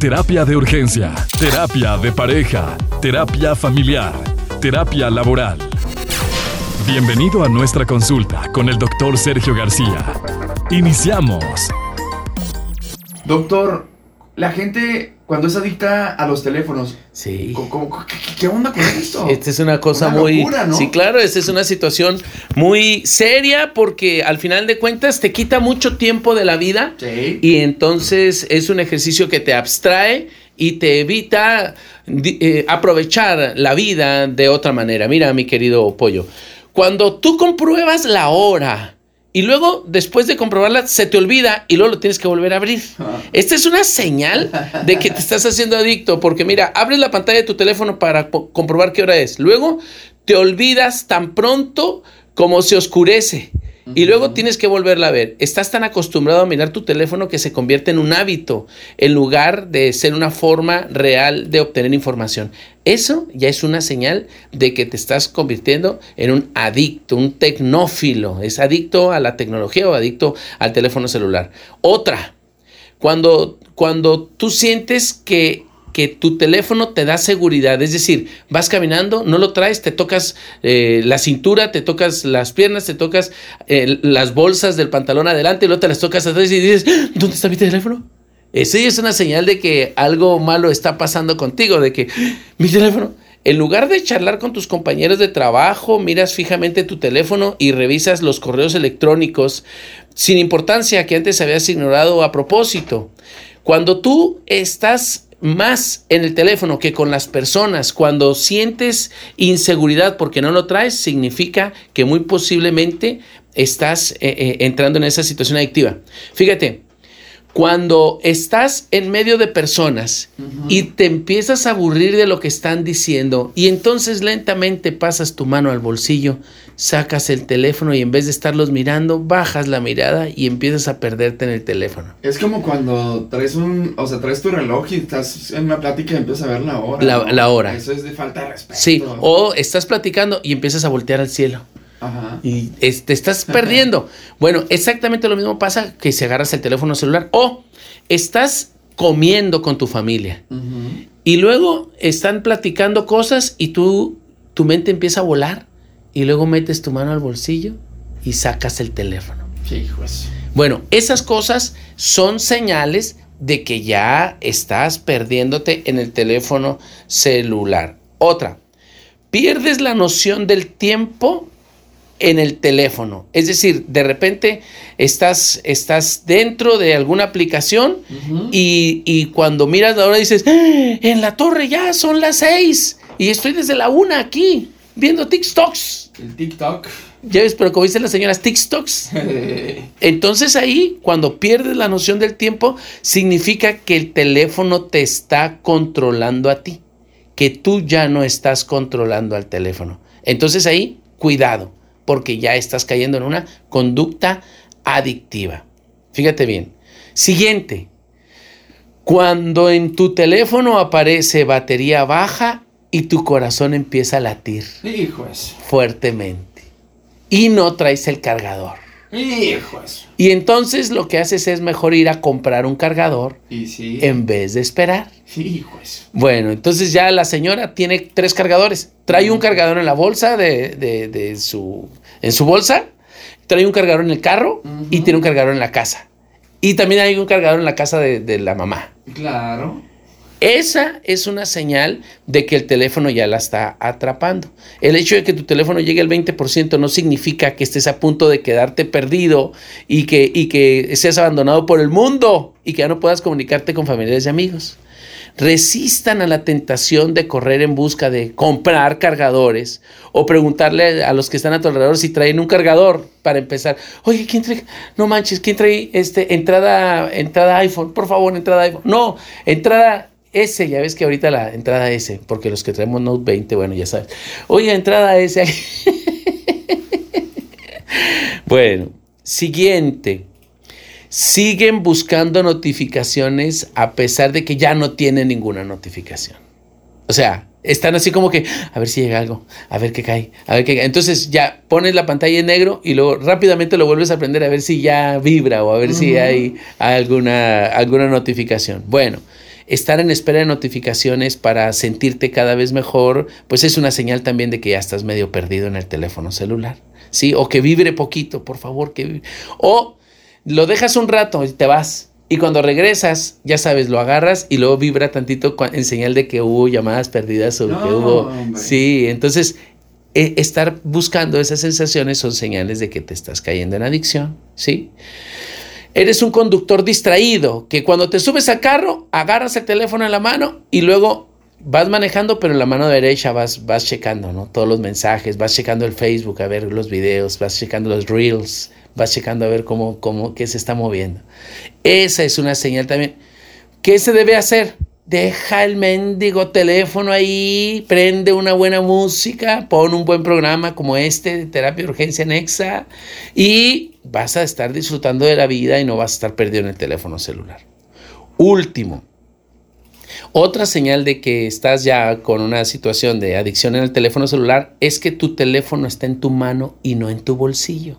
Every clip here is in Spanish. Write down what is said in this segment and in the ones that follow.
Terapia de urgencia, terapia de pareja, terapia familiar, terapia laboral. Bienvenido a nuestra consulta con el doctor Sergio García. Iniciamos. Doctor, la gente cuando es adicta a los teléfonos, Sí. ¿cómo- cómo- qué, onda con esto? Esta es una cosa Una muy... locura, ¿no? Sí, claro, esta es una situación muy seria porque al final de cuentas te quita mucho tiempo de la vida Sí. y entonces es un ejercicio que te abstrae y te evita eh, aprovechar la vida de otra manera. Mira, mi querido pollo, cuando tú compruebas la hora y luego después de comprobarla se te olvida y luego lo tienes que volver a abrir. Ah. Esta es una señal de que te estás haciendo adicto porque mira, abres la pantalla de tu teléfono para comprobar qué hora es. Luego te olvidas tan pronto como se oscurece. Y luego tienes que volverla a ver. Estás tan acostumbrado a mirar tu teléfono que se convierte en un hábito en lugar de ser una forma real de obtener información. Eso ya es una señal de que te estás convirtiendo en un adicto, un tecnófilo. Es adicto a la tecnología o adicto al teléfono celular. Otra, cuando, cuando tú sientes que, que tu teléfono te da seguridad, es decir, vas caminando, no lo traes, te tocas eh, la cintura, te tocas las piernas, te tocas eh, las bolsas del pantalón adelante y luego te las tocas atrás y dices, "¡Ah! ¿dónde está mi teléfono? Esa es una señal de que algo malo está pasando contigo, de que "¡Ah! mi teléfono. En lugar de charlar con tus compañeros de trabajo, miras fijamente tu teléfono y revisas los correos electrónicos sin importancia que antes habías ignorado a propósito. Cuando tú estás más en el teléfono que con las personas, cuando sientes inseguridad porque no lo traes, significa que muy posiblemente estás eh, eh, entrando en esa situación adictiva. Fíjate, cuando estás en medio de personas y te empiezas a aburrir de lo que están diciendo y entonces lentamente pasas tu mano al bolsillo, sacas el teléfono y en vez de estarlos mirando, bajas la mirada y empiezas a perderte en el teléfono. Es como cuando traes un, o sea, traes tu reloj y estás en una plática y empiezas a ver la hora. La- ¿no? la hora. Eso es de falta de respeto. Sí, o estás platicando y empiezas a voltear al cielo. Ajá. y es- te estás perdiendo. Bueno, exactamente lo mismo pasa que si agarras el teléfono celular o estás comiendo con tu familia y luego están platicando cosas y tú tu mente empieza a volar y luego metes tu mano al bolsillo y sacas el teléfono. Sí, hijo eso. Bueno, esas cosas son señales de que ya estás perdiéndote en el teléfono celular. Otra, pierdes la noción del tiempo en el teléfono. Es decir, de repente estás, estás dentro de alguna aplicación y, y cuando miras la hora dices, "¡Ah! en la torre ya son las seis y estoy desde la una aquí viendo TikToks. El TikTok. Ya ves, pero como dicen las señoras, TikToks. Entonces ahí, cuando pierdes la noción del tiempo, significa que el teléfono te está controlando a ti, que tú ya no estás controlando al teléfono. Entonces ahí, cuidado, porque ya estás cayendo en una conducta adictiva. Fíjate bien. Siguiente, cuando en tu teléfono aparece batería baja y tu corazón empieza a latir Hijo eso. fuertemente y no traes el cargador. Hijo eso. Y entonces lo que haces es mejor ir a comprar un cargador Y sí. en vez de esperar. Hijo eso. Bueno, entonces ya la señora tiene tres cargadores. Trae un cargador en la bolsa de, de- de su, en su bolsa, trae un cargador en el carro y tiene un cargador en la casa. Y también hay un cargador en la casa de, de la mamá. Claro. Esa es una señal de que el teléfono ya la está atrapando. El hecho de que tu teléfono llegue al 20% no significa que estés a punto de quedarte perdido y que, y que seas abandonado por el mundo y que ya no puedas comunicarte con familiares y amigos. Resistan a la tentación de correr en busca de comprar cargadores o preguntarle a los que están a tu alrededor si traen un cargador para empezar. Oye, ¿quién trae? No manches, ¿quién trae este, entrada, entrada iPhone? Por favor, entrada iPhone. No, entrada S, ya ves que ahorita la entrada S, porque los que traemos Note 20, bueno, ya sabes. Oye, entrada S. bueno, siguiente. Siguen buscando notificaciones a pesar de que ya no tienen ninguna notificación. O sea, están así como que, a ver si llega algo, a ver qué cae, a ver qué cae. Entonces ya pones la pantalla en negro y luego rápidamente lo vuelves a prender a ver si ya vibra o a ver si hay alguna, alguna notificación. Bueno, estar en espera de notificaciones para sentirte cada vez mejor, pues es una señal también de que ya estás medio perdido en el teléfono celular. ¿Sí? O que vibre poquito, por favor, que O lo dejas un rato y te vas. Y cuando regresas, ya sabes, lo agarras y luego vibra tantito en señal de que hubo llamadas perdidas o que hubo. Sí, entonces e, estar buscando esas sensaciones son señales de que te estás cayendo en adicción, ¿sí? Eres un conductor distraído, que cuando te subes al carro, agarras el teléfono en la mano y luego vas manejando, pero en la mano derecha vas, vas checando, ¿no? Todos los mensajes, vas checando el Facebook a ver los videos, vas checando los reels, vas checando a ver cómo, cómo, qué se está moviendo. Esa es una señal también. ¿Qué se debe hacer? Deja el mendigo teléfono ahí, prende una buena música, pon un buen programa como este de terapia urgencia Nexa y vas a estar disfrutando de la vida y no vas a estar perdido en el teléfono celular. Último, otra señal de que estás ya con una situación de adicción en el teléfono celular es que tu teléfono está en tu mano y no en tu bolsillo.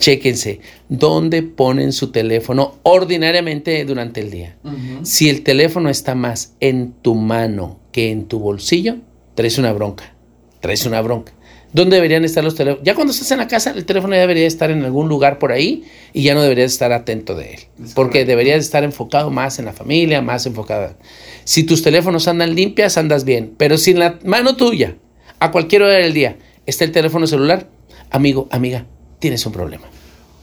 Chéquense, ¿dónde ponen su teléfono ordinariamente durante el día? Si el teléfono está más en tu mano que en tu bolsillo, traes una bronca. Traes una bronca. ¿Dónde deberían estar los teléfonos? Ya cuando estás en la casa, el teléfono ya debería estar en algún lugar por ahí y ya no deberías estar atento de él. porque deberías estar enfocado más en la familia, más enfocado. Si tus teléfonos andan limpias, andas bien. Pero si en la mano tuya, a cualquier hora del día, está el teléfono celular, amigo, amiga, tienes un problema.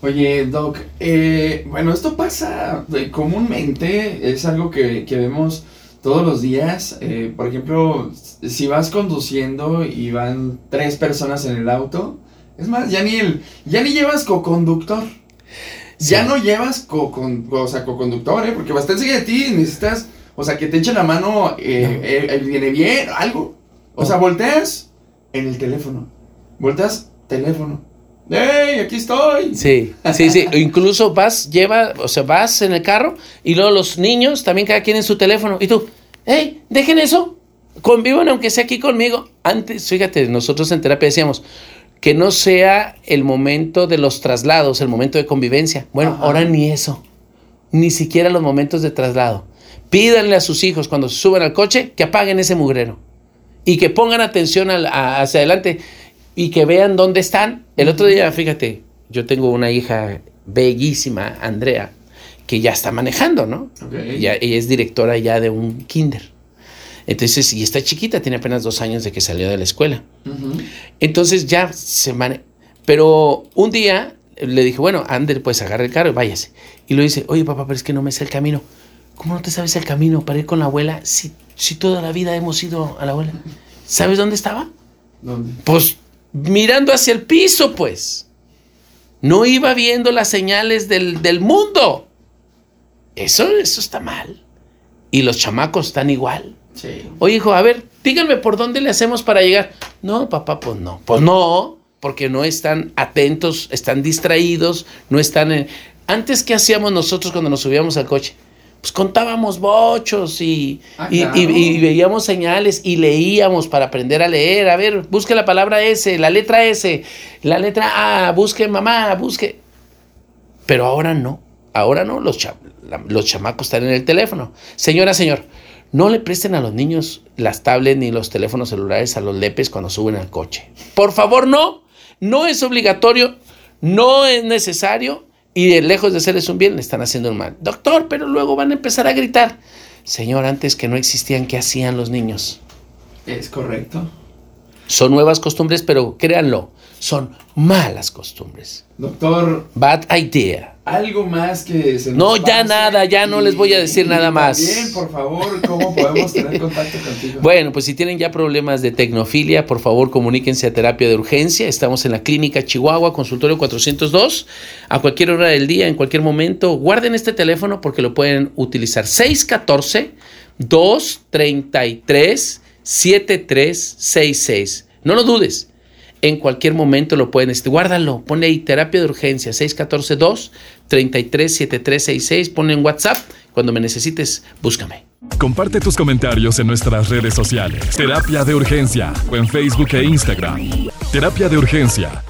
Oye, Doc, eh, bueno, esto pasa eh, comúnmente, es algo que, vemos todos los días. Eh, por ejemplo, si vas conduciendo y van tres personas en el auto, es más, ya ni, el, ya ni llevas co-conductor. Ya no llevas co, -con, o sea, co-conductor, ¿eh? porque bastante de ti necesitas, o sea, que te echen la mano, viene bien, algo. O sea, volteas en el teléfono. Volteas teléfono. ¡Ey, aquí estoy! Sí, sí, sí. incluso vas, lleva, o sea, vas en el carro y luego los niños también cada quien en su teléfono. Y tú, ¡Ey, dejen eso! Convivan aunque sea aquí conmigo. Antes, fíjate, nosotros en terapia decíamos que no sea el momento de los traslados, el momento de convivencia. Bueno, ahora ni eso. Ni siquiera los momentos de traslado. Pídanle a sus hijos cuando se suban al coche que apaguen ese mugrero y que pongan atención hacia adelante y que vean dónde están. El otro día, fíjate, yo tengo una hija bellísima, Andrea, que ya está manejando, ¿no? ella es directora ya de un kinder. Entonces, y está chiquita, tiene apenas dos años de que salió de la escuela. Entonces ya se maneja. Pero un día le dije, bueno, Ander, pues agarre el carro y váyase. Y lo dice, oye papá, pero es que no me sé el camino. ¿Cómo no te sabes el camino para ir con la abuela si, si toda la vida hemos ido a la abuela? ¿Sabes dónde estaba? ¿Dónde? Pues mirando hacia el piso, pues. No iba viendo las señales del, mundo. Eso, eso está mal. Y los chamacos están igual. Sí. Oye, hijo, a ver, díganme por dónde le hacemos para llegar. No, papá, pues no. Pues no, porque no están atentos, están distraídos, no están en... Antes, ¿qué hacíamos nosotros cuando nos subíamos al coche? Pues contábamos bochos y, ah, y, veíamos señales y leíamos para aprender a leer. A ver, busque la palabra S, la letra S, la letra A, busque mamá, busque. Pero ahora no, ahora no, los, los chamacos están en el teléfono. Señora, señor, no le presten a los niños las tablets ni los teléfonos celulares a los lepes cuando suben al coche. Por favor, no, no es obligatorio, no es necesario y de lejos de serles un bien, le están haciendo un mal. Doctor, pero luego van a empezar a gritar. Señor, antes que no existían, ¿qué hacían los niños? Es correcto. Son nuevas costumbres, pero créanlo, son malas costumbres. Doctor. Bad idea. Algo más que se No, ya nada, ya no les voy a decir nada más. Bien, por favor, ¿cómo podemos tener contacto contigo? Bueno, pues si tienen ya problemas de tecnofilia, por favor comuníquense a terapia de urgencia. Estamos en la clínica Chihuahua, consultorio 402, a cualquier hora del día, en cualquier momento. Guarden este teléfono porque lo pueden utilizar. 614 233 7366. No lo dudes en cualquier momento lo pueden, este, guárdalo, pone ahí terapia de urgencia 614-2-337366, ponle en WhatsApp, cuando me necesites, búscame. Comparte tus comentarios en nuestras redes sociales, terapia de urgencia o en Facebook e Instagram. Terapia de urgencia